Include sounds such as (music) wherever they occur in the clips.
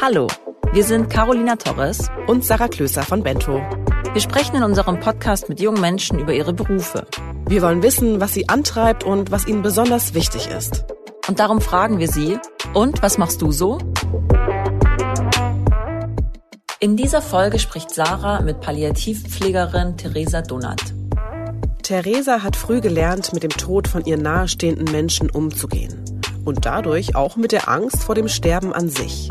Hallo, wir sind Carolina Torres und Sarah Klöser von Bento. Wir sprechen in unserem Podcast mit jungen Menschen über ihre Berufe. Wir wollen wissen, was sie antreibt und was ihnen besonders wichtig ist. Und darum fragen wir sie, und was machst du so? In dieser Folge spricht Sarah mit Palliativpflegerin Theresa Donat. Theresa hat früh gelernt, mit dem Tod von ihr nahestehenden Menschen umzugehen. Und dadurch auch mit der Angst vor dem Sterben an sich.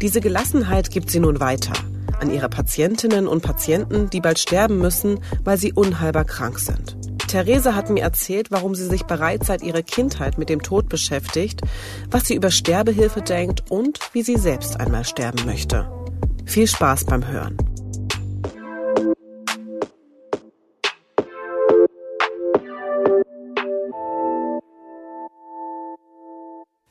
Diese Gelassenheit gibt sie nun weiter an ihre Patientinnen und Patienten, die bald sterben müssen, weil sie unheilbar krank sind. Theresa hat mir erzählt, warum sie sich bereits seit ihrer Kindheit mit dem Tod beschäftigt, was sie über Sterbehilfe denkt und wie sie selbst einmal sterben möchte. Viel Spaß beim Hören.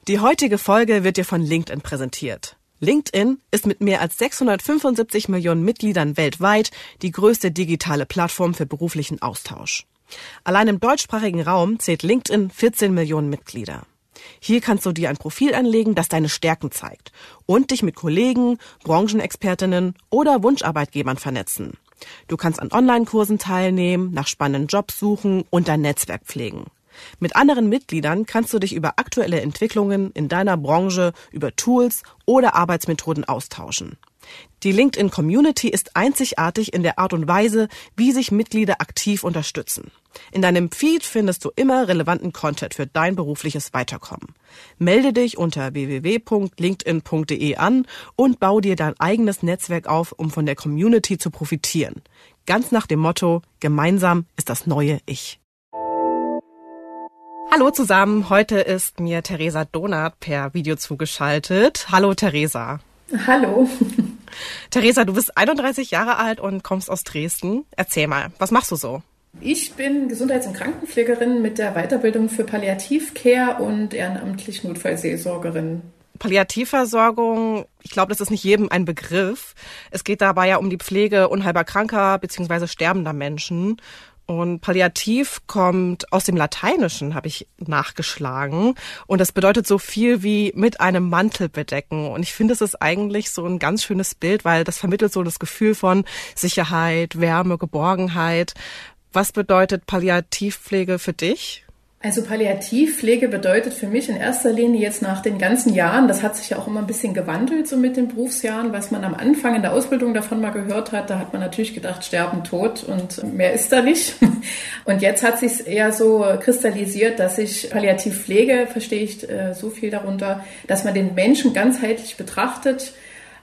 Die heutige Folge wird dir von LinkedIn präsentiert. LinkedIn ist mit mehr als 675 Millionen Mitgliedern weltweit die größte digitale Plattform für beruflichen Austausch. Allein im deutschsprachigen Raum zählt LinkedIn 14 Millionen Mitglieder. Hier kannst du dir ein Profil anlegen, das deine Stärken zeigt und dich mit Kollegen, Branchenexpertinnen oder Wunscharbeitgebern vernetzen. Du kannst an Online-Kursen teilnehmen, nach spannenden Jobs suchen und dein Netzwerk pflegen. Mit anderen Mitgliedern kannst du dich über aktuelle Entwicklungen in deiner Branche, über Tools oder Arbeitsmethoden austauschen. Die LinkedIn Community ist einzigartig in der Art und Weise, wie sich Mitglieder aktiv unterstützen. In deinem Feed findest du immer relevanten Content für dein berufliches Weiterkommen. Melde dich unter www.linkedin.de an und bau dir dein eigenes Netzwerk auf, um von der Community zu profitieren. Ganz nach dem Motto, gemeinsam ist das neue Ich. Hallo zusammen, heute ist mir Theresa Donat per Video zugeschaltet. Hallo Theresa. Hallo. (laughs) Theresa, du bist 31 Jahre alt und kommst aus Dresden. Erzähl mal, was machst du so? Ich bin Gesundheits- und Krankenpflegerin mit der Weiterbildung für Palliativcare und ehrenamtlich Notfallseelsorgerin. Palliativversorgung, ich glaube, das ist nicht jedem ein Begriff. Es geht dabei ja um die Pflege unheilbar kranker bzw. sterbender Menschen. Und Palliativ kommt aus dem Lateinischen, habe ich nachgeschlagen. Und das bedeutet so viel wie mit einem Mantel bedecken. Und ich finde, es ist eigentlich so ein ganz schönes Bild, weil das vermittelt so das Gefühl von Sicherheit, Wärme, Geborgenheit. Was bedeutet Palliativpflege für dich? Also Palliativpflege bedeutet für mich in erster Linie jetzt nach den ganzen Jahren, das hat sich ja auch immer ein bisschen gewandelt so mit den Berufsjahren, was man am Anfang in der Ausbildung davon mal gehört hat, da hat man natürlich gedacht, sterben, tot und mehr ist da nicht. (laughs) Und jetzt hat sich eher so kristallisiert, dass ich Palliativpflege, verstehe ich äh, so viel darunter, dass man den Menschen ganzheitlich betrachtet,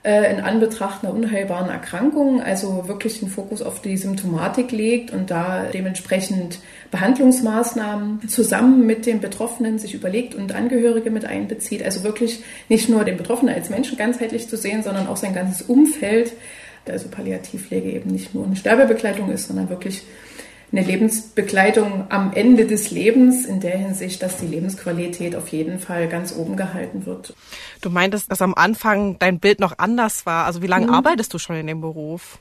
in Anbetracht einer unheilbaren Erkrankung, also wirklich den Fokus auf die Symptomatik legt und da dementsprechend Behandlungsmaßnahmen zusammen mit den Betroffenen sich überlegt und Angehörige mit einbezieht. Also wirklich nicht nur den Betroffenen als Menschen ganzheitlich zu sehen, sondern auch sein ganzes Umfeld. Also Palliativpflege eben nicht nur eine Sterbebegleitung ist, sondern wirklich eine Lebensbegleitung am Ende des Lebens in der Hinsicht, dass die Lebensqualität auf jeden Fall ganz oben gehalten wird. Du meintest, dass am Anfang dein Bild noch anders war. Also wie lange mhm. arbeitest du schon in dem Beruf?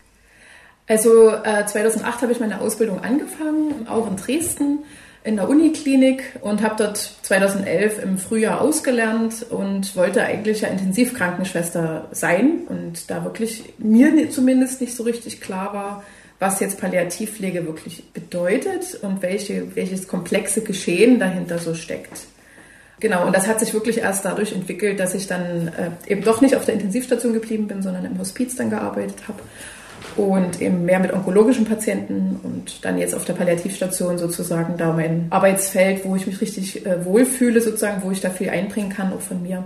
Also äh, 2008 habe ich meine Ausbildung angefangen, auch in Dresden in der Uniklinik und habe dort 2011 im Frühjahr ausgelernt und wollte eigentlich ja Intensivkrankenschwester sein und da wirklich mir zumindest nicht so richtig klar war, was jetzt Palliativpflege wirklich bedeutet und welche, welches komplexe Geschehen dahinter so steckt. Genau, und das hat sich wirklich erst dadurch entwickelt, dass ich dann äh, eben doch nicht auf der Intensivstation geblieben bin, sondern im Hospiz dann gearbeitet habe und eben mehr mit onkologischen Patienten und dann jetzt auf der Palliativstation sozusagen da mein Arbeitsfeld, wo ich mich richtig äh, wohlfühle, sozusagen, wo ich da viel einbringen kann, auch von mir,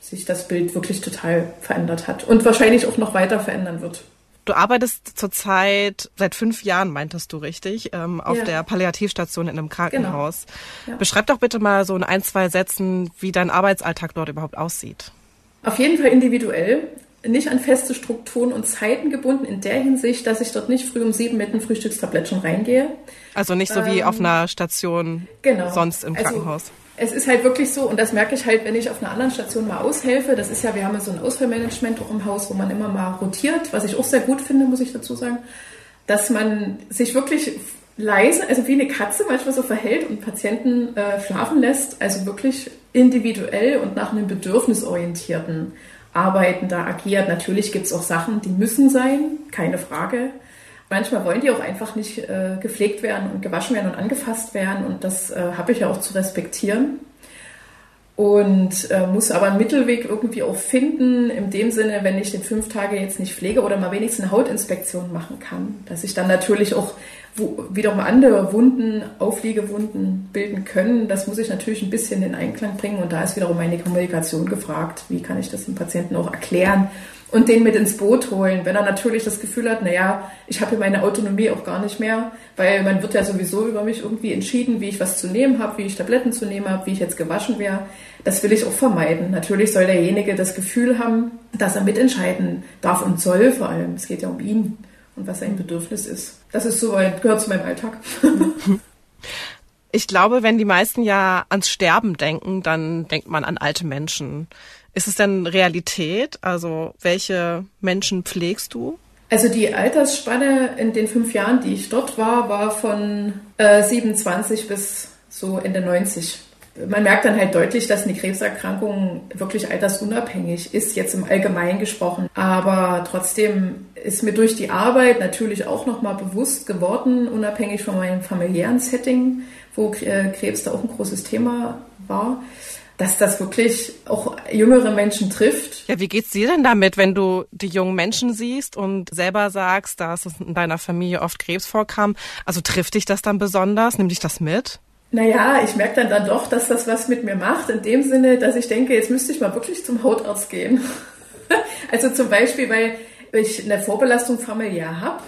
sich das Bild wirklich total verändert hat und wahrscheinlich auch noch weiter verändern wird. Du arbeitest zurzeit seit fünf Jahren, meintest du richtig, ähm, auf ja. der Palliativstation in einem Krankenhaus. Genau. Ja. Beschreib doch bitte mal so in ein, zwei Sätzen, wie dein Arbeitsalltag dort überhaupt aussieht. Auf jeden Fall individuell, nicht an feste Strukturen und Zeiten gebunden, in der Hinsicht, dass ich dort nicht früh um sieben mit einem Frühstückstablett schon reingehe. Also nicht so ähm, wie auf einer Station genau. sonst im also Krankenhaus. Also, es ist halt wirklich so, und das merke ich halt, wenn ich auf einer anderen Station mal aushelfe. Das ist ja, wir haben ja so ein Ausfallmanagement auch im Haus, wo man immer mal rotiert, was ich auch sehr gut finde, muss ich dazu sagen, dass man sich wirklich leise, also wie eine Katze manchmal so verhält und Patienten äh, schlafen lässt, also wirklich individuell und nach einem bedürfnisorientierten Arbeiten da agiert. Natürlich gibt es auch Sachen, die müssen sein, keine Frage. Manchmal wollen die auch einfach nicht äh, gepflegt werden und gewaschen werden und angefasst werden und das äh, habe ich ja auch zu respektieren und äh, muss aber einen Mittelweg irgendwie auch finden, in dem Sinne, wenn ich den fünf Tage jetzt nicht pflege oder mal wenigstens eine Hautinspektion machen kann, dass ich dann natürlich auch wo, wiederum andere Wunden, Aufliegewunden bilden können. Das muss ich natürlich ein bisschen in Einklang bringen und da ist wiederum meine Kommunikation gefragt. Wie kann ich das dem Patienten auch erklären und den mit ins Boot holen, wenn er natürlich das Gefühl hat, naja, ich habe meine Autonomie auch gar nicht mehr, weil man wird ja sowieso über mich irgendwie entschieden, wie ich was zu nehmen habe, wie ich Tabletten zu nehmen habe, wie ich jetzt gewaschen wäre. Das will ich auch vermeiden. Natürlich soll derjenige das Gefühl haben, dass er mitentscheiden darf und soll vor allem. Es geht ja um ihn und was sein Bedürfnis ist. Das ist so, gehört zu meinem Alltag. (laughs) Ich glaube, wenn die meisten ja ans Sterben denken, dann denkt man an alte Menschen. Ist es denn Realität? Also welche Menschen pflegst du? Also die Altersspanne in den fünf Jahren, die ich dort war, war von äh, 27 bis so Ende 90. Man merkt dann halt deutlich, dass eine Krebserkrankung wirklich altersunabhängig ist, jetzt im Allgemeinen gesprochen. Aber trotzdem ist mir durch die Arbeit natürlich auch nochmal bewusst geworden, unabhängig von meinem familiären Setting, wo äh, Krebs da auch ein großes Thema war, dass das wirklich auch jüngere Menschen trifft. Ja, wie geht's dir denn damit, wenn du die jungen Menschen siehst und selber sagst, dass es in deiner Familie oft Krebs vorkam? Also trifft dich das dann besonders? Nimm dich das mit? Naja, ich merke dann, dann doch, dass das was mit mir macht, in dem Sinne, dass ich denke, jetzt müsste ich mal wirklich zum Hautarzt gehen. (laughs) also zum Beispiel, weil ich eine Vorbelastung familiär habe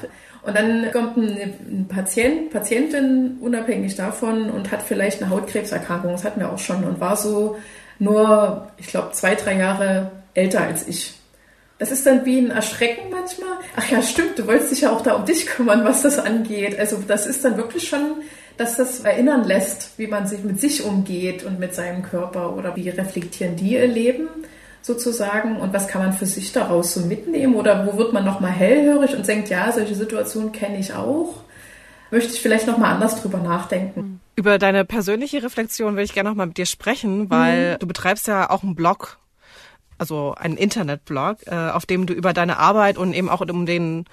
und dann kommt ein Patient, Patientin unabhängig davon und hat vielleicht eine Hautkrebserkrankung, das hatten wir auch schon, und war so nur, ich glaube, zwei, drei Jahre älter als ich. Das ist dann wie ein Erschrecken manchmal. Ach ja, stimmt, du wolltest dich ja auch da um dich kümmern, was das angeht. Also das ist dann wirklich schon, dass das erinnern lässt, wie man sich mit sich umgeht und mit seinem Körper oder wie reflektieren die ihr Leben sozusagen und was kann man für sich daraus so mitnehmen oder wo wird man nochmal hellhörig und denkt, ja, solche Situationen kenne ich auch. Möchte ich vielleicht nochmal anders drüber nachdenken. Über deine persönliche Reflexion will ich gerne nochmal mit dir sprechen, weil mhm. du betreibst ja auch einen Blog, also einen Internetblog, äh, auf dem du über deine Arbeit und eben auch um den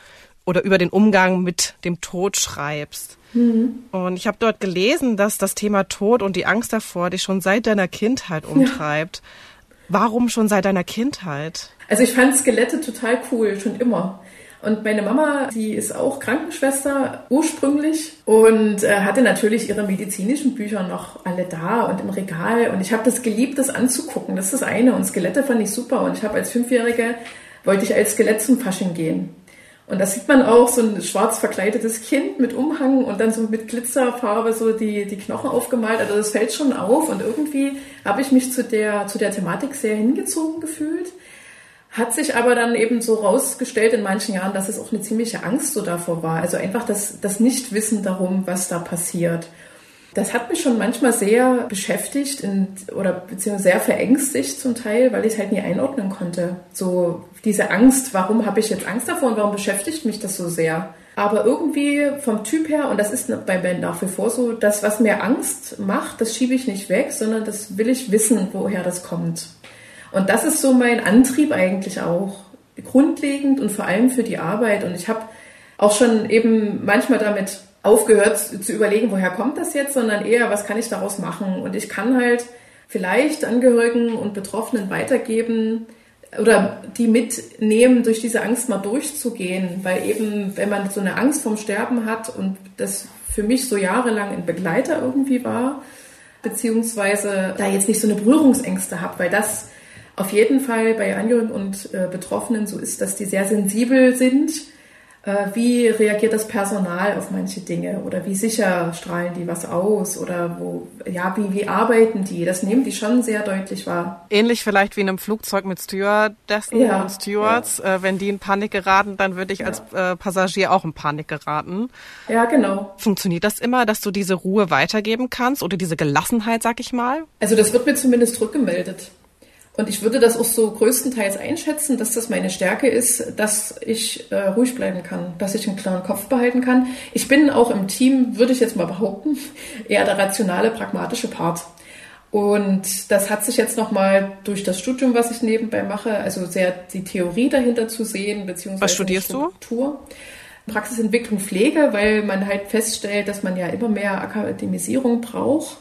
oder über den Umgang mit dem Tod schreibst. Mhm. Und ich habe dort gelesen, dass das Thema Tod und die Angst davor dich schon seit deiner Kindheit umtreibt. Ja. Warum schon seit deiner Kindheit? Also ich fand Skelette total cool, schon immer. Und meine Mama, die ist auch Krankenschwester ursprünglich und äh, hatte natürlich ihre medizinischen Bücher noch alle da und im Regal. Und ich habe das geliebt, das anzugucken. Das ist das eine. Und Skelette fand ich super. Und ich habe als Fünfjährige, wollte ich als Skelett zum Fasching gehen. Und da sieht man auch so ein schwarz verkleidetes Kind mit Umhang und dann so mit Glitzerfarbe so die, die Knochen aufgemalt. Also das fällt schon auf und irgendwie habe ich mich zu der, zu der Thematik sehr hingezogen gefühlt. Hat sich aber dann eben so rausgestellt in manchen Jahren, dass es auch eine ziemliche Angst so davor war. Also einfach das, das Nichtwissen darum, was da passiert. Das hat mich schon manchmal sehr beschäftigt in, oder beziehungsweise sehr verängstigt zum Teil, weil ich es halt nie einordnen konnte. So diese Angst, warum habe ich jetzt Angst davor und warum beschäftigt mich das so sehr? Aber irgendwie vom Typ her, und das ist bei mir nach wie vor so, das, was mir Angst macht, das schiebe ich nicht weg, sondern das will ich wissen, woher das kommt. Und das ist so mein Antrieb eigentlich auch. Grundlegend und vor allem für die Arbeit. Und ich habe auch schon eben manchmal damit aufgehört zu überlegen, woher kommt das jetzt, sondern eher, was kann ich daraus machen? Und ich kann halt vielleicht Angehörigen und Betroffenen weitergeben oder die mitnehmen, durch diese Angst mal durchzugehen, weil eben, wenn man so eine Angst vom Sterben hat und das für mich so jahrelang ein Begleiter irgendwie war, beziehungsweise da jetzt nicht so eine Berührungsängste habe, weil das auf jeden Fall bei Angehörigen und äh, Betroffenen so ist, dass die sehr sensibel sind wie reagiert das Personal auf manche Dinge oder wie sicher strahlen die was aus oder wo, ja, wie, wie arbeiten die? Das nehmen die schon sehr deutlich wahr. Ähnlich vielleicht wie in einem Flugzeug mit Stewardessen ja, und Stewards. Ja. Äh, wenn die in Panik geraten, dann würde ich ja. als äh, Passagier auch in Panik geraten. Ja, genau. Funktioniert das immer, dass du diese Ruhe weitergeben kannst oder diese Gelassenheit, sag ich mal? Also das wird mir zumindest rückgemeldet. Und ich würde das auch so größtenteils einschätzen, dass das meine Stärke ist, dass ich äh, ruhig bleiben kann, dass ich einen klaren Kopf behalten kann. Ich bin auch im Team, würde ich jetzt mal behaupten, (laughs) eher der rationale, pragmatische Part. Und das hat sich jetzt nochmal durch das Studium, was ich nebenbei mache, also sehr die Theorie dahinter zu sehen, beziehungsweise was studierst Struktur. du? Praxisentwicklung Pflege, weil man halt feststellt, dass man ja immer mehr Akademisierung braucht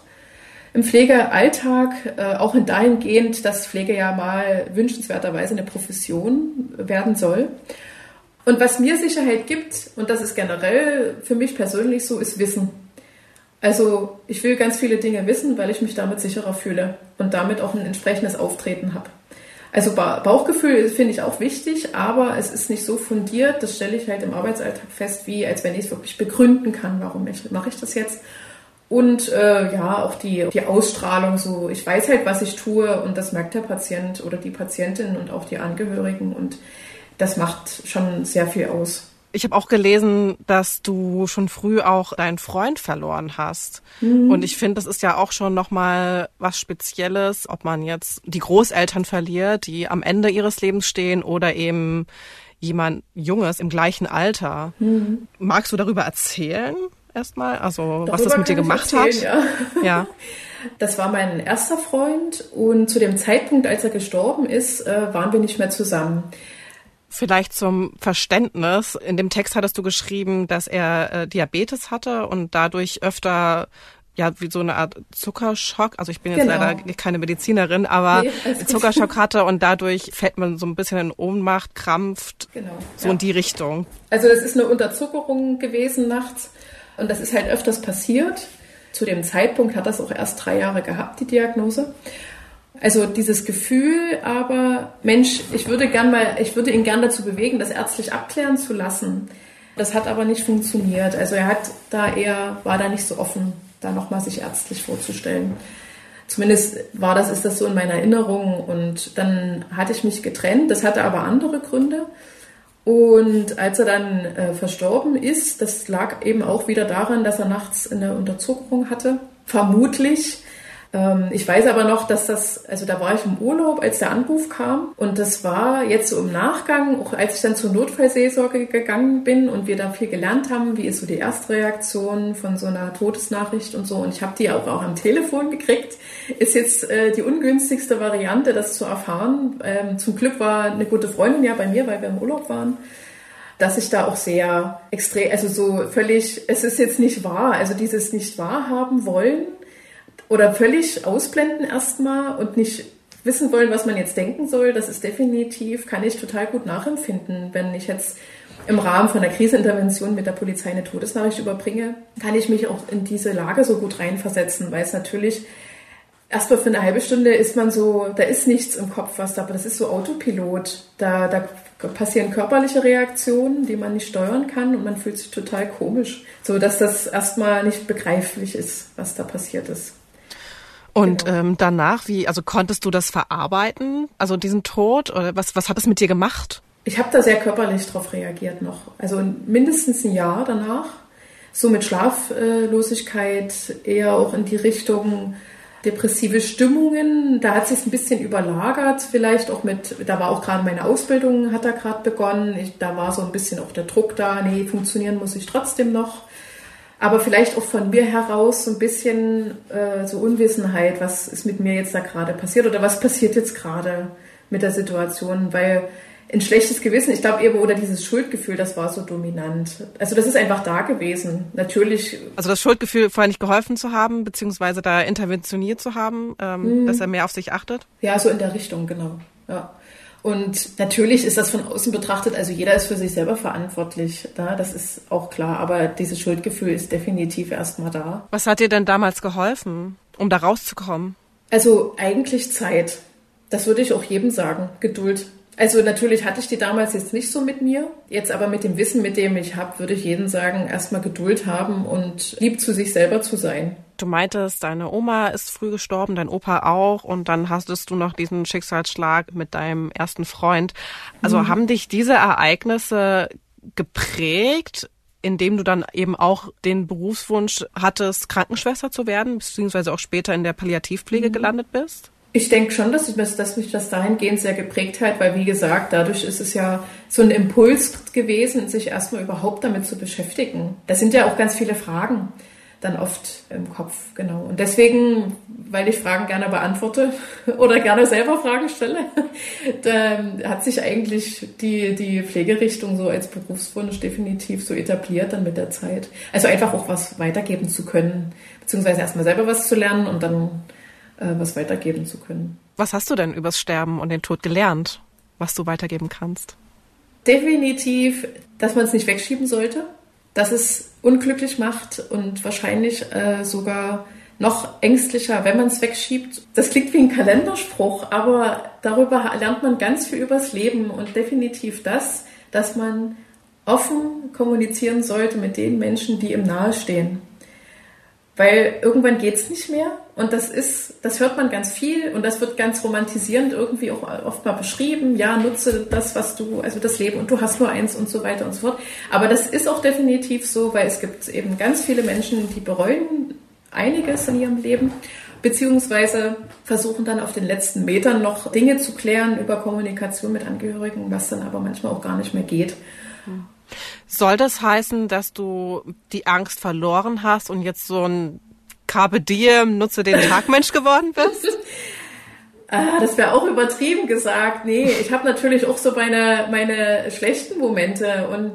im Pflegealltag, äh, auch in dahingehend, dass Pflege ja mal wünschenswerterweise eine Profession werden soll. Und was mir Sicherheit gibt, und das ist generell für mich persönlich so, ist Wissen. Also ich will ganz viele Dinge wissen, weil ich mich damit sicherer fühle und damit auch ein entsprechendes Auftreten habe. Also Bauchgefühl finde ich auch wichtig, aber es ist nicht so fundiert, das stelle ich halt im Arbeitsalltag fest, wie als wenn ich es wirklich begründen kann, warum mache ich das jetzt und äh, ja, auch die, die Ausstrahlung so. Ich weiß halt, was ich tue und das merkt der Patient oder die Patientin und auch die Angehörigen und das macht schon sehr viel aus. Ich habe auch gelesen, dass du schon früh auch deinen Freund verloren hast. Mhm. Und ich finde, das ist ja auch schon nochmal was Spezielles, ob man jetzt die Großeltern verliert, die am Ende ihres Lebens stehen oder eben jemand Junges im gleichen Alter. Mhm. Magst du darüber erzählen? Erstmal? Also Darüber was das mit dir gemacht erzählen, hat? Ja. (laughs) ja. Das war mein erster Freund und zu dem Zeitpunkt, als er gestorben ist, äh, waren wir nicht mehr zusammen. Vielleicht zum Verständnis. In dem Text hattest du geschrieben, dass er äh, Diabetes hatte und dadurch öfter ja, wie so eine Art Zuckerschock. Also ich bin jetzt genau. leider keine Medizinerin, aber nee, Zuckerschock hatte (laughs) und dadurch fällt man so ein bisschen in Ohnmacht, krampft, genau, so ja. in die Richtung. Also das ist eine Unterzuckerung gewesen nachts und das ist halt öfters passiert. Zu dem Zeitpunkt hat das auch erst drei Jahre gehabt, die Diagnose. Also dieses Gefühl, aber Mensch, ich würde gern mal, ich würde ihn gern dazu bewegen, das ärztlich abklären zu lassen. Das hat aber nicht funktioniert. Also er hat da eher, war da nicht so offen, da nochmal sich ärztlich vorzustellen. Zumindest war das, ist das so in meiner Erinnerung. Und dann hatte ich mich getrennt. Das hatte aber andere Gründe. Und als er dann äh, verstorben ist, das lag eben auch wieder daran, dass er nachts eine Unterzuckerung hatte. Vermutlich ich weiß aber noch, dass das, also da war ich im Urlaub, als der Anruf kam. Und das war jetzt so im Nachgang, auch als ich dann zur Notfallseelsorge gegangen bin und wir da viel gelernt haben, wie ist so die Erstreaktion von so einer Todesnachricht und so. Und ich habe die auch, auch am Telefon gekriegt. Ist jetzt äh, die ungünstigste Variante, das zu erfahren. Ähm, zum Glück war eine gute Freundin ja bei mir, weil wir im Urlaub waren dass ich da auch sehr extrem, also so völlig, es ist jetzt nicht wahr, also dieses nicht wahrhaben wollen, oder völlig ausblenden erstmal und nicht wissen wollen, was man jetzt denken soll, das ist definitiv, kann ich total gut nachempfinden. Wenn ich jetzt im Rahmen von der Krisenintervention mit der Polizei eine Todesnachricht überbringe, kann ich mich auch in diese Lage so gut reinversetzen, weil es natürlich erstmal für eine halbe Stunde ist man so, da ist nichts im Kopf, was da, das ist so Autopilot. Da, da passieren körperliche Reaktionen, die man nicht steuern kann und man fühlt sich total komisch, so dass das erstmal nicht begreiflich ist, was da passiert ist. Und genau. ähm, danach, wie, also konntest du das verarbeiten, also diesen Tod, oder was, was hat es mit dir gemacht? Ich habe da sehr körperlich drauf reagiert noch. Also mindestens ein Jahr danach. So mit Schlaflosigkeit, eher auch in die Richtung depressive Stimmungen. Da hat sich ein bisschen überlagert, vielleicht auch mit, da war auch gerade meine Ausbildung, hat da gerade begonnen. Ich, da war so ein bisschen auch der Druck da, nee, funktionieren muss ich trotzdem noch aber vielleicht auch von mir heraus so ein bisschen äh, so Unwissenheit, was ist mit mir jetzt da gerade passiert oder was passiert jetzt gerade mit der Situation, weil ein schlechtes Gewissen, ich glaube eben, oder dieses Schuldgefühl, das war so dominant. Also das ist einfach da gewesen. Natürlich. Also das Schuldgefühl, vorher nicht geholfen zu haben, beziehungsweise da interventioniert zu haben, ähm, mhm. dass er mehr auf sich achtet? Ja, so in der Richtung, genau. Ja. Und natürlich ist das von außen betrachtet, also jeder ist für sich selber verantwortlich, da, das ist auch klar, aber dieses Schuldgefühl ist definitiv erstmal da. Was hat dir denn damals geholfen, um da rauszukommen? Also eigentlich Zeit. Das würde ich auch jedem sagen. Geduld. Also natürlich hatte ich die damals jetzt nicht so mit mir. Jetzt aber mit dem Wissen, mit dem ich habe, würde ich jedem sagen, erstmal Geduld haben und lieb zu sich selber zu sein. Du meintest, deine Oma ist früh gestorben, dein Opa auch und dann hattest du noch diesen Schicksalsschlag mit deinem ersten Freund. Also mhm. haben dich diese Ereignisse geprägt, indem du dann eben auch den Berufswunsch hattest, Krankenschwester zu werden, beziehungsweise auch später in der Palliativpflege mhm. gelandet bist? Ich denke schon, dass, dass, dass mich das dahingehend sehr geprägt hat, weil wie gesagt, dadurch ist es ja so ein Impuls gewesen, sich erstmal überhaupt damit zu beschäftigen. Das sind ja auch ganz viele Fragen dann oft im Kopf, genau. Und deswegen, weil ich Fragen gerne beantworte (laughs) oder gerne selber Fragen stelle, (laughs) da hat sich eigentlich die, die Pflegerichtung so als Berufswunsch definitiv so etabliert dann mit der Zeit. Also einfach auch was weitergeben zu können, beziehungsweise erstmal selber was zu lernen und dann äh, was weitergeben zu können. Was hast du denn übers Sterben und den Tod gelernt, was du weitergeben kannst? Definitiv, dass man es nicht wegschieben sollte dass es unglücklich macht und wahrscheinlich äh, sogar noch ängstlicher, wenn man es wegschiebt. Das klingt wie ein Kalenderspruch, aber darüber lernt man ganz viel übers Leben und definitiv das, dass man offen kommunizieren sollte mit den Menschen, die ihm nahestehen. Weil irgendwann geht es nicht mehr und das ist, das hört man ganz viel und das wird ganz romantisierend irgendwie auch oft mal beschrieben. Ja, nutze das, was du, also das Leben und du hast nur eins und so weiter und so fort. Aber das ist auch definitiv so, weil es gibt eben ganz viele Menschen, die bereuen einiges in ihrem Leben beziehungsweise versuchen dann auf den letzten Metern noch Dinge zu klären über Kommunikation mit Angehörigen, was dann aber manchmal auch gar nicht mehr geht. Soll das heißen, dass du die Angst verloren hast und jetzt so ein Carpe Diem, nutze den (laughs) Tagmensch geworden bist? Ah, das wäre auch übertrieben gesagt. Nee, ich habe natürlich auch so meine, meine schlechten Momente. Und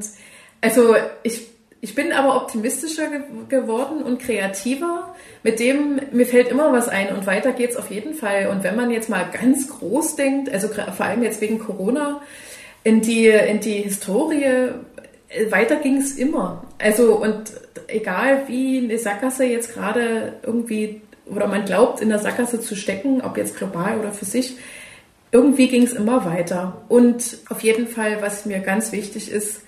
also ich, ich bin aber optimistischer ge geworden und kreativer. Mit dem, mir fällt immer was ein und weiter geht's auf jeden Fall. Und wenn man jetzt mal ganz groß denkt, also vor allem jetzt wegen Corona, in die, in die Historie weiter ging es immer. Also und egal wie eine Sackgasse jetzt gerade irgendwie oder man glaubt in der Sackgasse zu stecken, ob jetzt global oder für sich, irgendwie ging es immer weiter. Und auf jeden Fall, was mir ganz wichtig ist,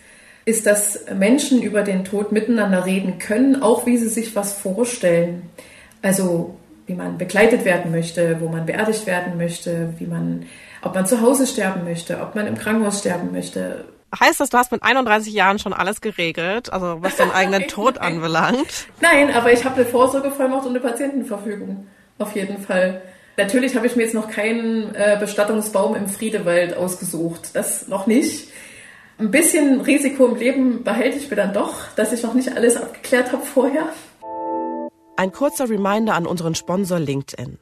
ist, dass Menschen über den Tod miteinander reden können, auch wie sie sich was vorstellen. Also wie man begleitet werden möchte, wo man beerdigt werden möchte, wie man, ob man zu Hause sterben möchte, ob man im Krankenhaus sterben möchte, Heißt das, du hast mit 31 Jahren schon alles geregelt, also was deinen eigenen (laughs) Tod anbelangt? Nein, aber ich habe eine Vorsorgevollmacht und eine Patientenverfügung. Auf jeden Fall. Natürlich habe ich mir jetzt noch keinen äh, Bestattungsbaum im Friedewald ausgesucht. Das noch nicht. Ein bisschen Risiko im Leben behalte ich mir dann doch, dass ich noch nicht alles abgeklärt habe vorher. Ein kurzer Reminder an unseren Sponsor LinkedIn.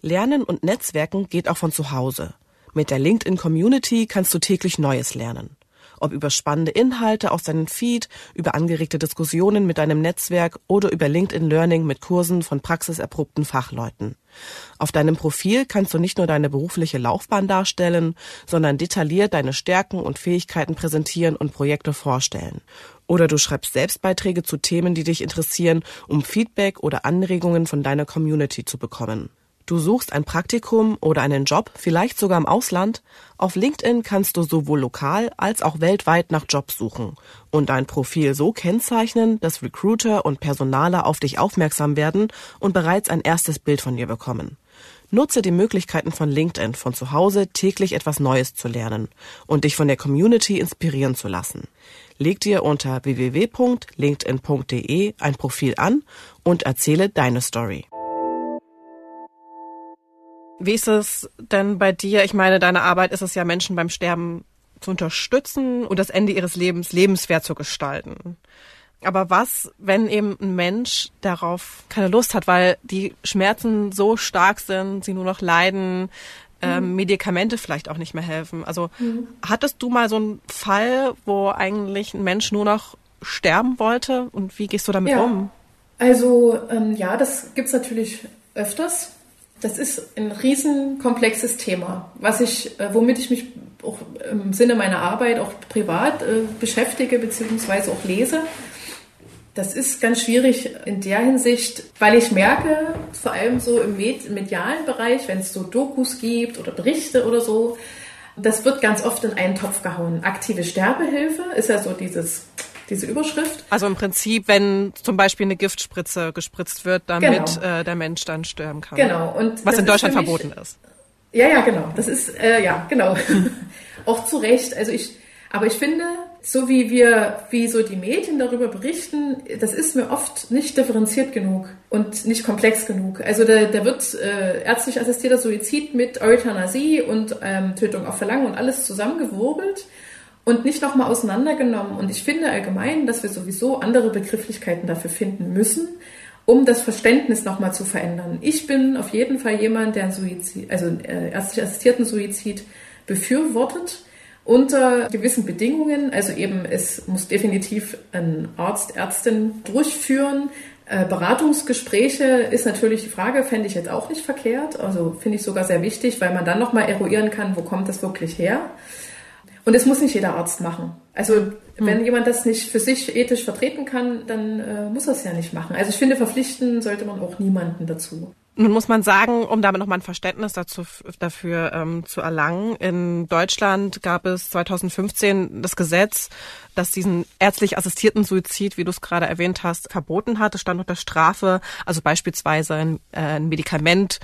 Lernen und Netzwerken geht auch von zu Hause. Mit der LinkedIn Community kannst du täglich Neues lernen ob über spannende Inhalte aus deinem Feed, über angeregte Diskussionen mit deinem Netzwerk oder über LinkedIn Learning mit Kursen von praxiserprobten Fachleuten. Auf deinem Profil kannst du nicht nur deine berufliche Laufbahn darstellen, sondern detailliert deine Stärken und Fähigkeiten präsentieren und Projekte vorstellen. Oder du schreibst Selbstbeiträge zu Themen, die dich interessieren, um Feedback oder Anregungen von deiner Community zu bekommen. Du suchst ein Praktikum oder einen Job, vielleicht sogar im Ausland? Auf LinkedIn kannst du sowohl lokal als auch weltweit nach Jobs suchen und dein Profil so kennzeichnen, dass Recruiter und Personaler auf dich aufmerksam werden und bereits ein erstes Bild von dir bekommen. Nutze die Möglichkeiten von LinkedIn, von zu Hause täglich etwas Neues zu lernen und dich von der Community inspirieren zu lassen. Leg dir unter www.linkedin.de ein Profil an und erzähle deine Story. Wie ist es denn bei dir? Ich meine, deine Arbeit ist es ja, Menschen beim Sterben zu unterstützen und das Ende ihres Lebens lebenswert zu gestalten. Aber was, wenn eben ein Mensch darauf keine Lust hat, weil die Schmerzen so stark sind, sie nur noch leiden, ähm, mhm. Medikamente vielleicht auch nicht mehr helfen? Also mhm. hattest du mal so einen Fall, wo eigentlich ein Mensch nur noch sterben wollte und wie gehst du damit ja. um? Also ähm, ja, das gibt's natürlich öfters. Das ist ein riesenkomplexes Thema, was ich, äh, womit ich mich auch im Sinne meiner Arbeit auch privat äh, beschäftige bzw. auch lese. Das ist ganz schwierig in der Hinsicht, weil ich merke, vor allem so im medialen Bereich, wenn es so Dokus gibt oder Berichte oder so, das wird ganz oft in einen Topf gehauen. Aktive Sterbehilfe ist ja so dieses diese Überschrift. Also im Prinzip, wenn zum Beispiel eine Giftspritze gespritzt wird, damit genau. äh, der Mensch dann sterben kann. Genau. Und was in Deutschland mich, verboten ist. Ja, ja, genau. Das ist, äh, ja, genau. (laughs) Auch zu Recht. Also ich, aber ich finde, so wie wir, wie so die Medien darüber berichten, das ist mir oft nicht differenziert genug und nicht komplex genug. Also da, da wird äh, ärztlich assistierter Suizid mit Euthanasie und ähm, Tötung auf Verlangen und alles zusammengewurbelt und nicht nochmal auseinandergenommen. Und ich finde allgemein, dass wir sowieso andere Begrifflichkeiten dafür finden müssen, um das Verständnis nochmal zu verändern. Ich bin auf jeden Fall jemand, der einen Suizid, also äh, ärztlich assistierten Suizid befürwortet unter gewissen Bedingungen. Also eben, es muss definitiv ein Arzt, Ärztin durchführen. Äh, Beratungsgespräche ist natürlich die Frage, fände ich jetzt auch nicht verkehrt. Also finde ich sogar sehr wichtig, weil man dann nochmal eruieren kann, wo kommt das wirklich her. Und es muss nicht jeder Arzt machen. Also hm. wenn jemand das nicht für sich ethisch vertreten kann, dann äh, muss er es ja nicht machen. Also ich finde, verpflichten sollte man auch niemanden dazu. Nun muss man sagen, um damit nochmal ein Verständnis dazu, dafür ähm, zu erlangen, in Deutschland gab es 2015 das Gesetz, das diesen ärztlich assistierten Suizid, wie du es gerade erwähnt hast, verboten hat. Es stand unter Strafe, also beispielsweise ein, äh, ein Medikament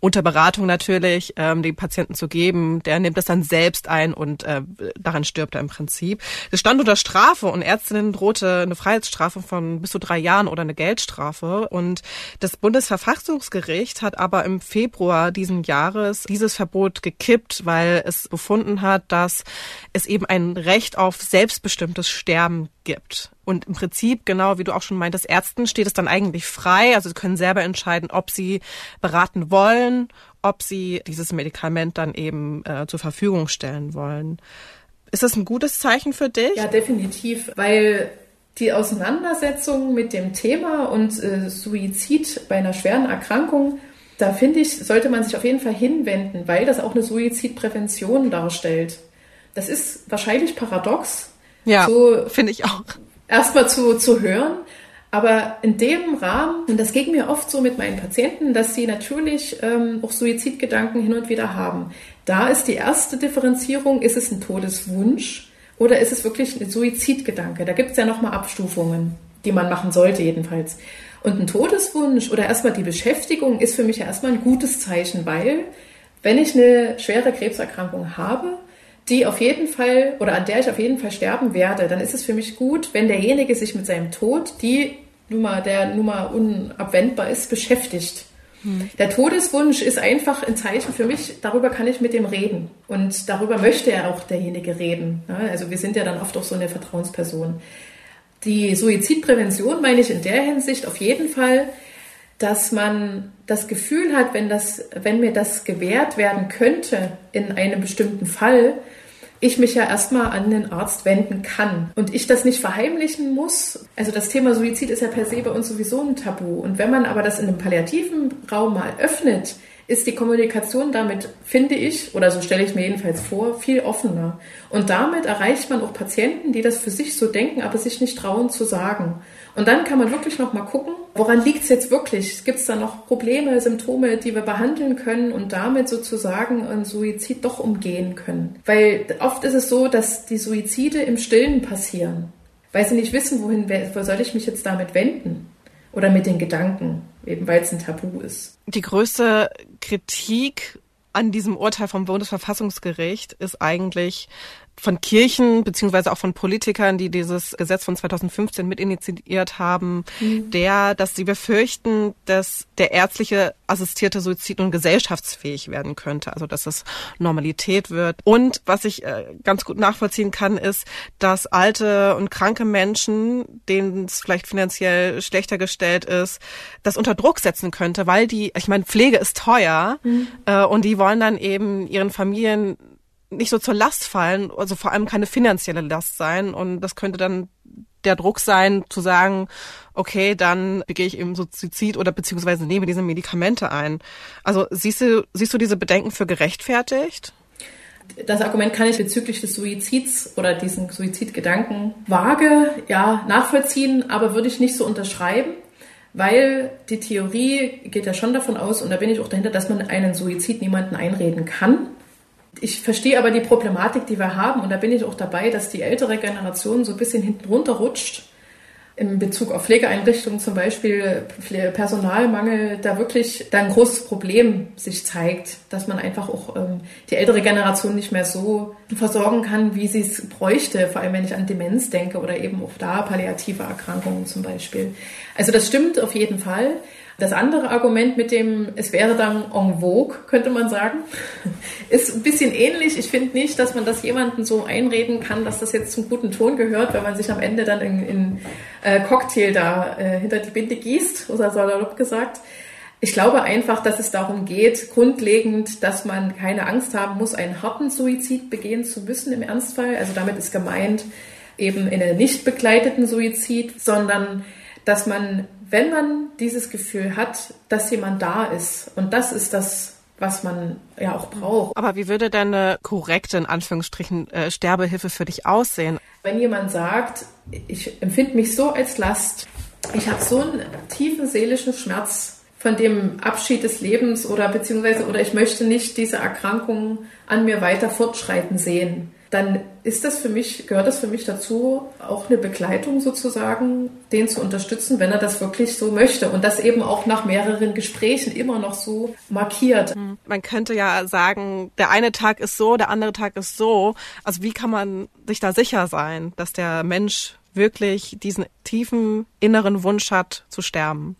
unter Beratung natürlich ähm, dem Patienten zu geben. Der nimmt das dann selbst ein und äh, daran stirbt er im Prinzip. Es stand unter Strafe und Ärztinnen drohte eine Freiheitsstrafe von bis zu drei Jahren oder eine Geldstrafe. Und das Bundesverfassungsgericht hat aber im Februar diesen Jahres dieses Verbot gekippt, weil es befunden hat, dass es eben ein Recht auf selbstbestimmtes Sterben gibt. Und im Prinzip, genau wie du auch schon meintest, Ärzten steht es dann eigentlich frei. Also sie können selber entscheiden, ob sie beraten wollen, ob sie dieses Medikament dann eben äh, zur Verfügung stellen wollen. Ist das ein gutes Zeichen für dich? Ja, definitiv, weil die Auseinandersetzung mit dem Thema und äh, Suizid bei einer schweren Erkrankung, da finde ich, sollte man sich auf jeden Fall hinwenden, weil das auch eine Suizidprävention darstellt. Das ist wahrscheinlich paradox. Ja, so, finde ich auch erstmal zu, zu hören. Aber in dem Rahmen, und das geht mir oft so mit meinen Patienten, dass sie natürlich ähm, auch Suizidgedanken hin und wieder haben. Da ist die erste Differenzierung, ist es ein Todeswunsch oder ist es wirklich ein Suizidgedanke? Da gibt es ja nochmal Abstufungen, die man machen sollte jedenfalls. Und ein Todeswunsch oder erstmal die Beschäftigung ist für mich ja erstmal ein gutes Zeichen, weil wenn ich eine schwere Krebserkrankung habe, die auf jeden Fall oder an der ich auf jeden Fall sterben werde, dann ist es für mich gut, wenn derjenige sich mit seinem Tod, die Nummer, der Nummer unabwendbar ist, beschäftigt. Hm. Der Todeswunsch ist einfach ein Zeichen für mich, darüber kann ich mit dem reden. Und darüber möchte er auch derjenige reden. Also wir sind ja dann oft auch so eine Vertrauensperson. Die Suizidprävention meine ich in der Hinsicht auf jeden Fall, dass man das Gefühl hat, wenn, das, wenn mir das gewährt werden könnte in einem bestimmten Fall, ich mich ja erstmal an den Arzt wenden kann und ich das nicht verheimlichen muss. Also das Thema Suizid ist ja per se bei uns sowieso ein Tabu. Und wenn man aber das in einem palliativen Raum mal öffnet, ist die Kommunikation damit, finde ich, oder so stelle ich mir jedenfalls vor, viel offener. Und damit erreicht man auch Patienten, die das für sich so denken, aber sich nicht trauen zu sagen. Und dann kann man wirklich noch mal gucken, woran liegt es jetzt wirklich? Gibt es da noch Probleme, Symptome, die wir behandeln können und damit sozusagen einen Suizid doch umgehen können? Weil oft ist es so, dass die Suizide im Stillen passieren, weil sie nicht wissen, wohin, wo soll ich mich jetzt damit wenden? Oder mit den Gedanken, eben weil es ein Tabu ist. Die größte Kritik an diesem Urteil vom Bundesverfassungsgericht ist eigentlich, von Kirchen beziehungsweise auch von Politikern, die dieses Gesetz von 2015 mitinitiiert haben, mhm. der, dass sie befürchten, dass der ärztliche assistierte Suizid nun gesellschaftsfähig werden könnte, also dass es Normalität wird. Und was ich äh, ganz gut nachvollziehen kann, ist, dass alte und kranke Menschen, denen es vielleicht finanziell schlechter gestellt ist, das unter Druck setzen könnte, weil die, ich meine, Pflege ist teuer mhm. äh, und die wollen dann eben ihren Familien nicht so zur Last fallen, also vor allem keine finanzielle Last sein. Und das könnte dann der Druck sein, zu sagen, okay, dann begehe ich eben Suizid oder beziehungsweise nehme diese Medikamente ein. Also siehst du, siehst du diese Bedenken für gerechtfertigt? Das Argument kann ich bezüglich des Suizids oder diesen Suizidgedanken vage, ja, nachvollziehen, aber würde ich nicht so unterschreiben, weil die Theorie geht ja schon davon aus, und da bin ich auch dahinter, dass man einen Suizid niemanden einreden kann. Ich verstehe aber die Problematik, die wir haben, und da bin ich auch dabei, dass die ältere Generation so ein bisschen hinten runterrutscht in Bezug auf Pflegeeinrichtungen zum Beispiel Personalmangel da wirklich da ein großes Problem sich zeigt, dass man einfach auch ähm, die ältere Generation nicht mehr so versorgen kann, wie sie es bräuchte, vor allem wenn ich an Demenz denke oder eben auch da palliative Erkrankungen zum Beispiel. Also das stimmt auf jeden Fall. Das andere Argument mit dem, es wäre dann en vogue, könnte man sagen, (laughs) ist ein bisschen ähnlich. Ich finde nicht, dass man das jemandem so einreden kann, dass das jetzt zum guten Ton gehört, wenn man sich am Ende dann in, in äh, Cocktail da äh, hinter die Binde gießt, oder salopp gesagt. Ich glaube einfach, dass es darum geht, grundlegend, dass man keine Angst haben muss, einen harten Suizid begehen zu müssen im Ernstfall. Also damit ist gemeint eben in einen nicht begleiteten Suizid, sondern dass man wenn man dieses Gefühl hat, dass jemand da ist, und das ist das, was man ja auch braucht. Aber wie würde denn eine korrekte, in Anführungsstrichen, äh, Sterbehilfe für dich aussehen? Wenn jemand sagt, ich empfinde mich so als Last, ich habe so einen tiefen seelischen Schmerz von dem Abschied des Lebens oder beziehungsweise oder ich möchte nicht diese Erkrankung an mir weiter fortschreiten sehen dann ist das für mich, gehört das für mich dazu, auch eine Begleitung sozusagen, den zu unterstützen, wenn er das wirklich so möchte und das eben auch nach mehreren Gesprächen immer noch so markiert. Hm. Man könnte ja sagen, der eine Tag ist so, der andere Tag ist so. Also wie kann man sich da sicher sein, dass der Mensch wirklich diesen tiefen inneren Wunsch hat zu sterben?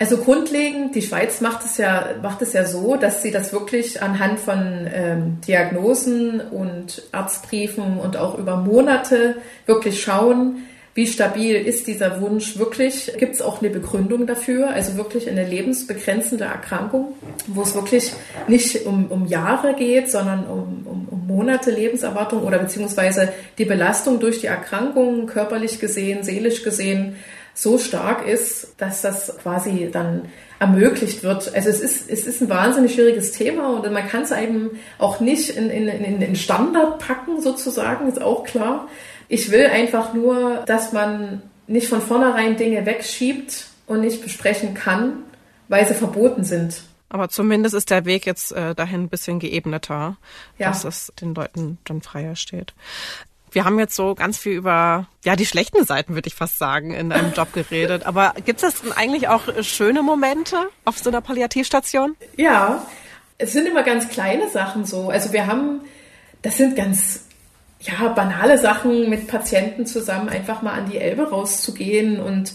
Also grundlegend, die Schweiz macht es ja, macht es ja so, dass sie das wirklich anhand von ähm, Diagnosen und Arztbriefen und auch über Monate wirklich schauen, wie stabil ist dieser Wunsch wirklich? Gibt es auch eine Begründung dafür? Also wirklich eine lebensbegrenzende Erkrankung, wo es wirklich nicht um, um Jahre geht, sondern um, um, um Monate Lebenserwartung oder beziehungsweise die Belastung durch die Erkrankung, körperlich gesehen, seelisch gesehen, so stark ist, dass das quasi dann ermöglicht wird. Also es ist, es ist ein wahnsinnig schwieriges Thema und man kann es eben auch nicht in, in, in den Standard packen, sozusagen, ist auch klar. Ich will einfach nur, dass man nicht von vornherein Dinge wegschiebt und nicht besprechen kann, weil sie verboten sind. Aber zumindest ist der Weg jetzt äh, dahin ein bisschen geebneter, ja. dass es den Leuten dann freier steht. Wir haben jetzt so ganz viel über ja die schlechten Seiten, würde ich fast sagen, in deinem Job geredet. Aber gibt es denn eigentlich auch schöne Momente auf so einer Palliativstation? Ja, es sind immer ganz kleine Sachen so. Also wir haben, das sind ganz ja banale Sachen mit Patienten zusammen, einfach mal an die Elbe rauszugehen und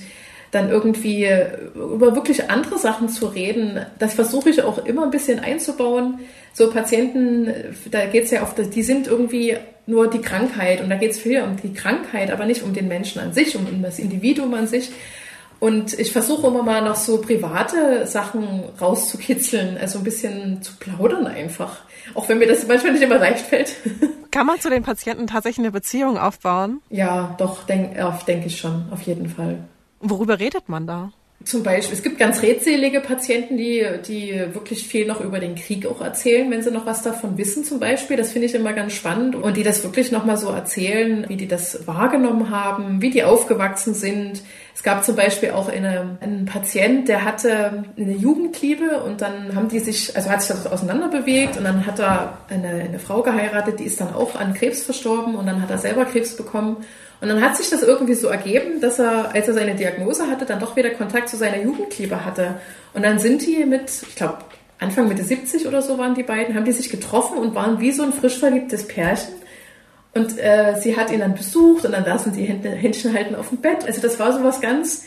dann irgendwie über wirklich andere Sachen zu reden. Das versuche ich auch immer ein bisschen einzubauen. So Patienten, da geht es ja oft, die sind irgendwie nur die Krankheit und da geht es viel um die Krankheit, aber nicht um den Menschen an sich, um das Individuum an sich. Und ich versuche immer mal noch so private Sachen rauszukitzeln, also ein bisschen zu plaudern einfach. Auch wenn mir das manchmal nicht immer leicht fällt. (laughs) Kann man zu den Patienten tatsächlich eine Beziehung aufbauen? Ja, doch, denke denk ich schon, auf jeden Fall. Worüber redet man da? Zum Beispiel, es gibt ganz redselige Patienten, die, die wirklich viel noch über den Krieg auch erzählen, wenn sie noch was davon wissen zum Beispiel. Das finde ich immer ganz spannend. Und die das wirklich nochmal so erzählen, wie die das wahrgenommen haben, wie die aufgewachsen sind. Es gab zum Beispiel auch eine, einen Patient, der hatte eine Jugendliebe und dann haben die sich, also hat sich das auseinanderbewegt und dann hat er eine, eine Frau geheiratet, die ist dann auch an Krebs verstorben und dann hat er selber Krebs bekommen. Und dann hat sich das irgendwie so ergeben, dass er, als er seine Diagnose hatte, dann doch wieder Kontakt zu seiner Jugendliebe hatte. Und dann sind die mit, ich glaube, Anfang Mitte 70 oder so waren die beiden, haben die sich getroffen und waren wie so ein frisch verliebtes Pärchen. Und äh, sie hat ihn dann besucht und dann saßen die Händchen halten auf dem Bett. Also das war so was ganz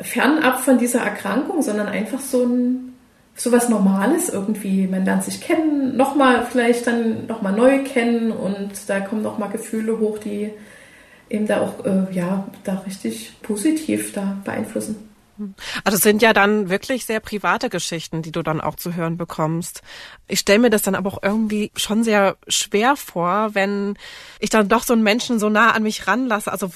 fernab von dieser Erkrankung, sondern einfach so ein so was Normales irgendwie. Man lernt sich kennen, nochmal vielleicht dann nochmal neu kennen und da kommen nochmal Gefühle hoch, die eben da auch äh, ja da richtig positiv da beeinflussen. Also sind ja dann wirklich sehr private Geschichten, die du dann auch zu hören bekommst. Ich stelle mir das dann aber auch irgendwie schon sehr schwer vor, wenn ich dann doch so einen Menschen so nah an mich ranlasse. Also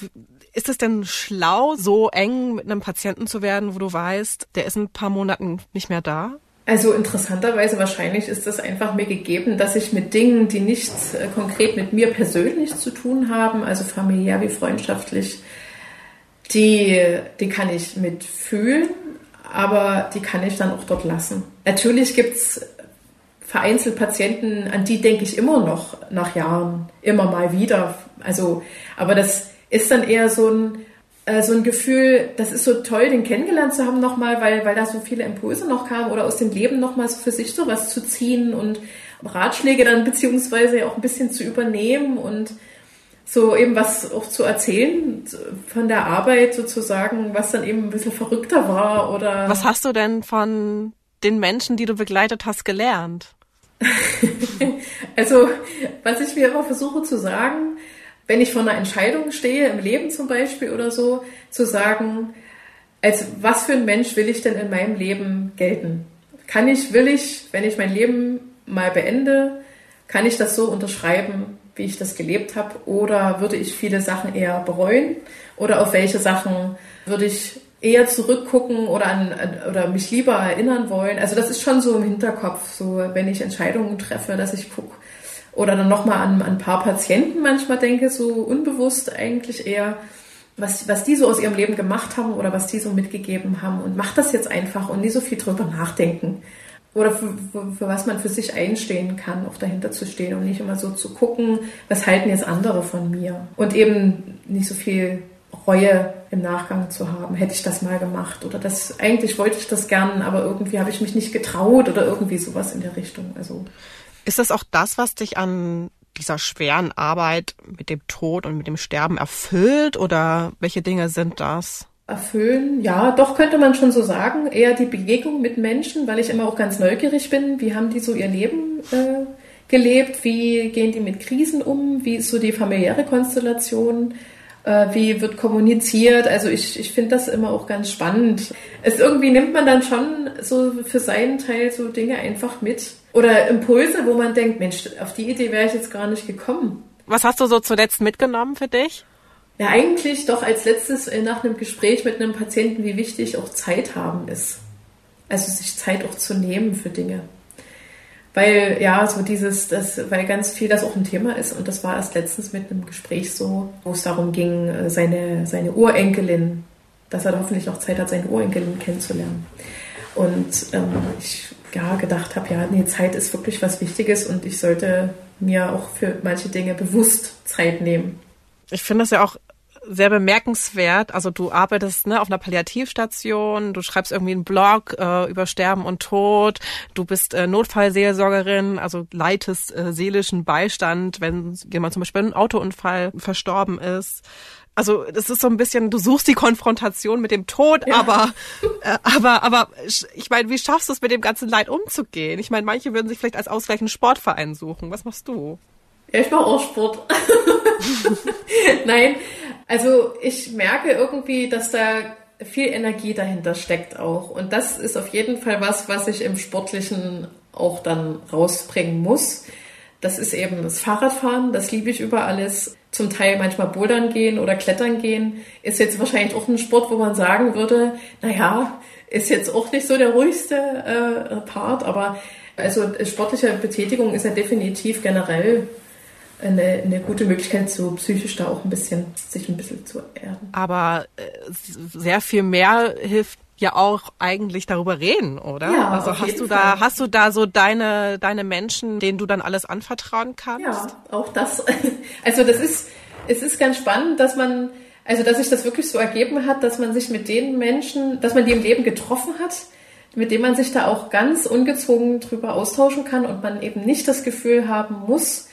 ist es denn schlau, so eng mit einem Patienten zu werden, wo du weißt, der ist ein paar Monaten nicht mehr da? Also interessanterweise wahrscheinlich ist es einfach mir gegeben, dass ich mit Dingen, die nichts äh, konkret mit mir persönlich zu tun haben, also familiär wie freundschaftlich, die, die kann ich mitfühlen, aber die kann ich dann auch dort lassen. Natürlich gibt es vereinzelt Patienten, an die denke ich immer noch nach Jahren, immer mal wieder. Also, aber das ist dann eher so ein, äh, so ein Gefühl, das ist so toll, den kennengelernt zu haben nochmal, weil, weil da so viele Impulse noch kamen oder aus dem Leben nochmal so für sich sowas zu ziehen und Ratschläge dann beziehungsweise auch ein bisschen zu übernehmen und so eben was auch zu erzählen von der Arbeit sozusagen, was dann eben ein bisschen verrückter war oder. Was hast du denn von den Menschen, die du begleitet hast, gelernt? (laughs) also, was ich mir immer versuche zu sagen, wenn ich vor einer Entscheidung stehe, im Leben zum Beispiel oder so, zu sagen, als was für ein Mensch will ich denn in meinem Leben gelten? Kann ich, will ich, wenn ich mein Leben mal beende, kann ich das so unterschreiben, wie ich das gelebt habe? Oder würde ich viele Sachen eher bereuen? Oder auf welche Sachen würde ich eher zurückgucken oder an, oder mich lieber erinnern wollen? Also das ist schon so im Hinterkopf, so wenn ich Entscheidungen treffe, dass ich gucke, oder dann nochmal an, an ein paar Patienten manchmal denke, so unbewusst eigentlich eher, was, was die so aus ihrem Leben gemacht haben oder was die so mitgegeben haben und macht das jetzt einfach und nie so viel drüber nachdenken. Oder für, für, für was man für sich einstehen kann, auch dahinter zu stehen und nicht immer so zu gucken, was halten jetzt andere von mir. Und eben nicht so viel Reue im Nachgang zu haben. Hätte ich das mal gemacht oder das, eigentlich wollte ich das gern, aber irgendwie habe ich mich nicht getraut oder irgendwie sowas in der Richtung. Also ist das auch das, was dich an dieser schweren Arbeit mit dem Tod und mit dem Sterben erfüllt oder welche Dinge sind das? Erfüllen, ja, doch könnte man schon so sagen. Eher die Begegnung mit Menschen, weil ich immer auch ganz neugierig bin. Wie haben die so ihr Leben äh, gelebt? Wie gehen die mit Krisen um? Wie ist so die familiäre Konstellation? Äh, wie wird kommuniziert? Also ich, ich finde das immer auch ganz spannend. Es irgendwie nimmt man dann schon so für seinen Teil so Dinge einfach mit oder Impulse, wo man denkt, Mensch, auf die Idee wäre ich jetzt gar nicht gekommen. Was hast du so zuletzt mitgenommen für dich? Ja, eigentlich doch als letztes äh, nach einem Gespräch mit einem Patienten, wie wichtig auch Zeit haben ist. Also sich Zeit auch zu nehmen für Dinge. Weil, ja, so dieses, das, weil ganz viel das auch ein Thema ist und das war erst letztens mit einem Gespräch so, wo es darum ging, äh, seine, seine Urenkelin, dass er hoffentlich noch Zeit hat, seine Urenkelin kennenzulernen. Und ähm, ich ja, gedacht habe, ja, nee, Zeit ist wirklich was Wichtiges und ich sollte mir auch für manche Dinge bewusst Zeit nehmen. Ich finde das ja auch sehr bemerkenswert. Also du arbeitest ne, auf einer Palliativstation, du schreibst irgendwie einen Blog äh, über Sterben und Tod, du bist äh, Notfallseelsorgerin, also leitest äh, seelischen Beistand, wenn jemand zum Beispiel in einem Autounfall verstorben ist also das ist so ein bisschen, du suchst die Konfrontation mit dem Tod, ja. aber, äh, aber, aber ich meine, wie schaffst du es mit dem ganzen Leid umzugehen? Ich meine, manche würden sich vielleicht als Ausgleich einen Sportverein suchen. Was machst du? Ja, ich mache auch Sport. (laughs) Nein, also ich merke irgendwie, dass da viel Energie dahinter steckt auch. Und das ist auf jeden Fall was, was ich im Sportlichen auch dann rausbringen muss. Das ist eben das Fahrradfahren, das liebe ich über alles zum Teil manchmal bouldern gehen oder klettern gehen, ist jetzt wahrscheinlich auch ein Sport, wo man sagen würde, naja, ist jetzt auch nicht so der ruhigste äh, Part, aber also sportliche Betätigung ist ja definitiv generell eine, eine gute Möglichkeit, so psychisch da auch ein bisschen, sich ein bisschen zu erden. Aber äh, sehr viel mehr hilft ja auch eigentlich darüber reden, oder? Ja, also hast du da, hast du da so deine, deine Menschen, denen du dann alles anvertrauen kannst? Ja, auch das. (laughs) Also das ist, es ist ganz spannend, dass man, also dass sich das wirklich so ergeben hat, dass man sich mit den Menschen, dass man die im Leben getroffen hat, mit denen man sich da auch ganz ungezwungen drüber austauschen kann und man eben nicht das Gefühl haben muss,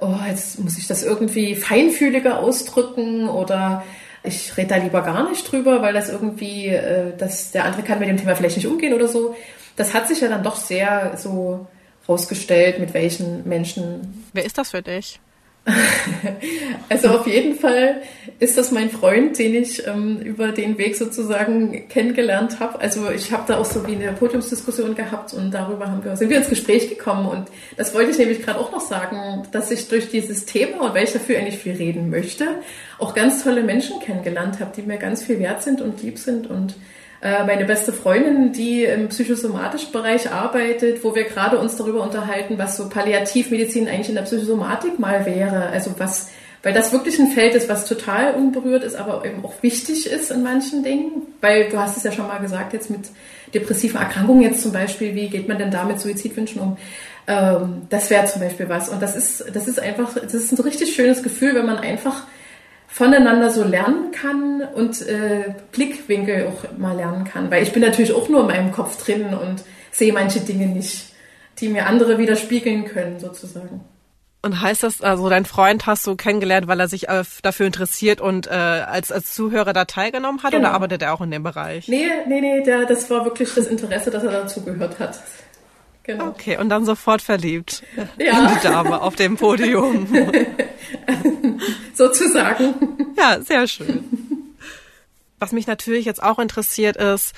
oh, jetzt muss ich das irgendwie feinfühliger ausdrücken oder ich rede da lieber gar nicht drüber, weil das irgendwie, äh, das, der andere kann mit dem Thema vielleicht nicht umgehen oder so. Das hat sich ja dann doch sehr so rausgestellt, mit welchen Menschen. Wer ist das für dich? (laughs) also auf jeden Fall ist das mein Freund, den ich ähm, über den Weg sozusagen kennengelernt habe. Also ich habe da auch so wie eine Podiumsdiskussion gehabt und darüber haben wir, sind wir ins Gespräch gekommen. Und das wollte ich nämlich gerade auch noch sagen, dass ich durch dieses Thema und weil ich dafür eigentlich viel reden möchte, auch ganz tolle Menschen kennengelernt habe, die mir ganz viel wert sind und lieb sind und meine beste Freundin, die im psychosomatischen Bereich arbeitet, wo wir gerade uns darüber unterhalten, was so Palliativmedizin eigentlich in der Psychosomatik mal wäre. Also was, weil das wirklich ein Feld ist, was total unberührt ist, aber eben auch wichtig ist in manchen Dingen. Weil du hast es ja schon mal gesagt, jetzt mit depressiven Erkrankungen jetzt zum Beispiel, wie geht man denn da mit Suizidwünschen um? Ähm, das wäre zum Beispiel was. Und das ist, das ist einfach, das ist ein richtig schönes Gefühl, wenn man einfach voneinander so lernen kann und äh, Blickwinkel auch mal lernen kann. Weil ich bin natürlich auch nur in meinem Kopf drin und sehe manche Dinge nicht, die mir andere widerspiegeln können, sozusagen. Und heißt das, also dein Freund hast du kennengelernt, weil er sich äh, dafür interessiert und äh, als, als Zuhörer da teilgenommen hat genau. oder arbeitet er auch in dem Bereich? Nee, nee, nee, der, das war wirklich das Interesse, dass er dazugehört hat. Genau. Okay, und dann sofort verliebt ja. in die Dame auf dem Podium. (laughs) Sozusagen. Ja, sehr schön. Was mich natürlich jetzt auch interessiert ist,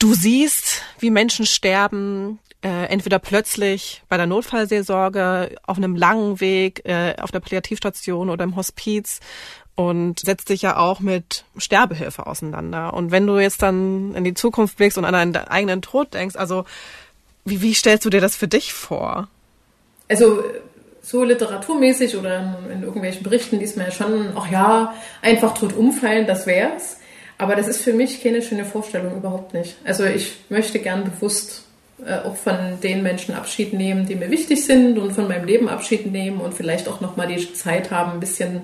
du siehst, wie Menschen sterben, äh, entweder plötzlich bei der Notfallseelsorge, auf einem langen Weg, äh, auf der Palliativstation oder im Hospiz und setzt dich ja auch mit Sterbehilfe auseinander. Und wenn du jetzt dann in die Zukunft blickst und an deinen eigenen Tod denkst, also wie, wie stellst du dir das für dich vor? Also so literaturmäßig oder in, irgendwelchen Berichten liest man ja schon, ach ja, einfach tot umfallen, das wär's. Aber das ist für mich keine schöne Vorstellung, überhaupt nicht. Also ich möchte gern bewusst äh, auch von den Menschen Abschied nehmen, die mir wichtig sind und von meinem Leben Abschied nehmen und vielleicht auch nochmal die Zeit haben, ein bisschen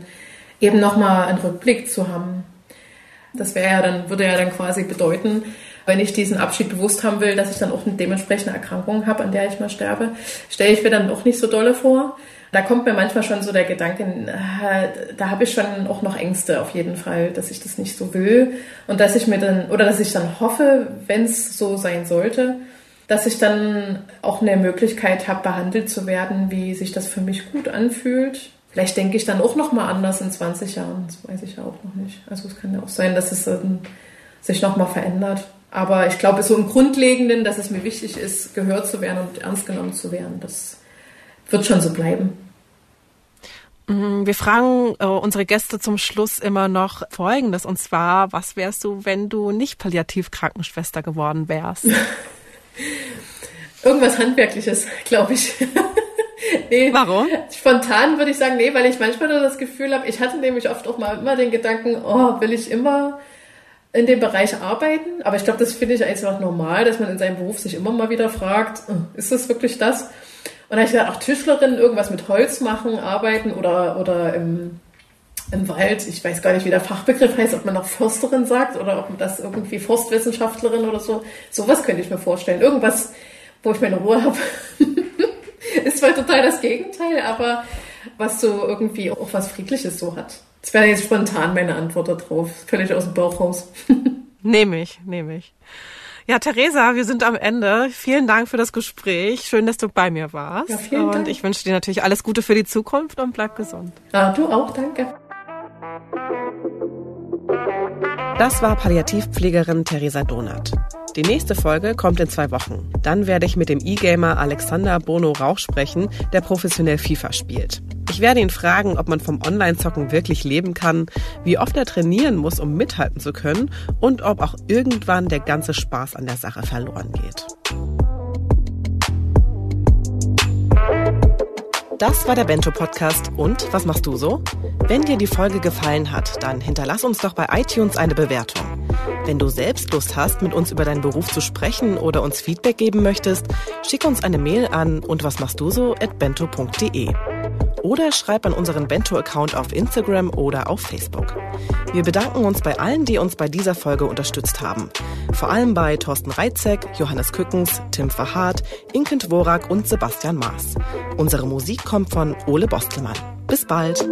eben nochmal einen Rückblick zu haben. Das wäre ja dann, würde ja dann quasi bedeuten, wenn ich diesen Abschied bewusst haben will, dass ich dann auch eine dementsprechende Erkrankung habe, an der ich mal sterbe, stelle ich mir dann auch nicht so dolle vor. Da kommt mir manchmal schon so der Gedanke, äh, da habe ich schon auch noch Ängste auf jeden Fall, dass ich das nicht so will und dass ich mir dann, oder dass ich dann hoffe, wenn es so sein sollte, dass ich dann auch eine Möglichkeit habe, behandelt zu werden, wie sich das für mich gut anfühlt. Vielleicht denke ich dann auch noch mal anders in 20 Jahren, das weiß ich ja auch noch nicht. Also es kann ja auch sein, dass es sich noch mal verändert. Aber ich glaube, so im Grundlegenden, dass es mir wichtig ist, gehört zu werden und ernst genommen zu werden, das wird schon so bleiben. Mhm, wir fragen äh, unsere Gäste zum Schluss immer noch Folgendes, und zwar, was wärst du, wenn du nicht Palliativkrankenschwester geworden wärst? (laughs) Irgendwas Handwerkliches, glaube ich. (laughs) nee, Warum? Spontan würde ich sagen, nee, weil ich manchmal das Gefühl habe, ich hatte nämlich oft auch mal immer den Gedanken, oh, will ich immer in dem Bereich arbeiten. Aber ich glaube, das finde ich einfach normal, dass man in seinem Beruf sich immer mal wieder fragt, hm, ist das wirklich das? Und dann habe ich gedacht, ach, Tischlerin, irgendwas mit Holz machen, arbeiten oder, oder im, im Wald. Ich weiß gar nicht, wie der Fachbegriff heißt, ob man noch Försterin sagt oder ob das irgendwie Forstwissenschaftlerin oder so. Sowas könnte ich mir vorstellen. Irgendwas, wo ich meine Ruhe habe. (laughs) ist zwar total das Gegenteil, aber was so irgendwie auch was Friedliches so hat. Das wäre jetzt spontan meine Antwort darauf. Völlig aus dem Bauch raus. (laughs) nehme ich, nehme ich. Ja, Theresa, wir sind am Ende. Vielen Dank für das Gespräch. Schön, dass du bei mir warst. Ja, vielen und Dank. ich wünsche dir natürlich alles Gute für die Zukunft und bleib gesund. Ja, du auch, danke. Das war Palliativpflegerin Theresa Donath. Die nächste Folge kommt in zwei Wochen. Dann werde ich mit dem E-Gamer Alexander Bono Rauch sprechen, der professionell FIFA spielt. Ich werde ihn fragen, ob man vom Online-Zocken wirklich leben kann, wie oft er trainieren muss, um mithalten zu können und ob auch irgendwann der ganze Spaß an der Sache verloren geht. Das war der Bento Podcast. Und was machst du so? Wenn dir die Folge gefallen hat, dann hinterlass uns doch bei iTunes eine Bewertung. Wenn du selbst Lust hast, mit uns über deinen Beruf zu sprechen oder uns Feedback geben möchtest, schick uns eine Mail an und was machst du so at bento.de oder schreib an unseren Bento-Account auf Instagram oder auf Facebook. Wir bedanken uns bei allen, die uns bei dieser Folge unterstützt haben. Vor allem bei Thorsten Reitzek, Johannes Kückens, Tim Verhardt, Inken Dvorak und Sebastian Maas. Unsere Musik kommt von Ole Bostelmann. Bis bald!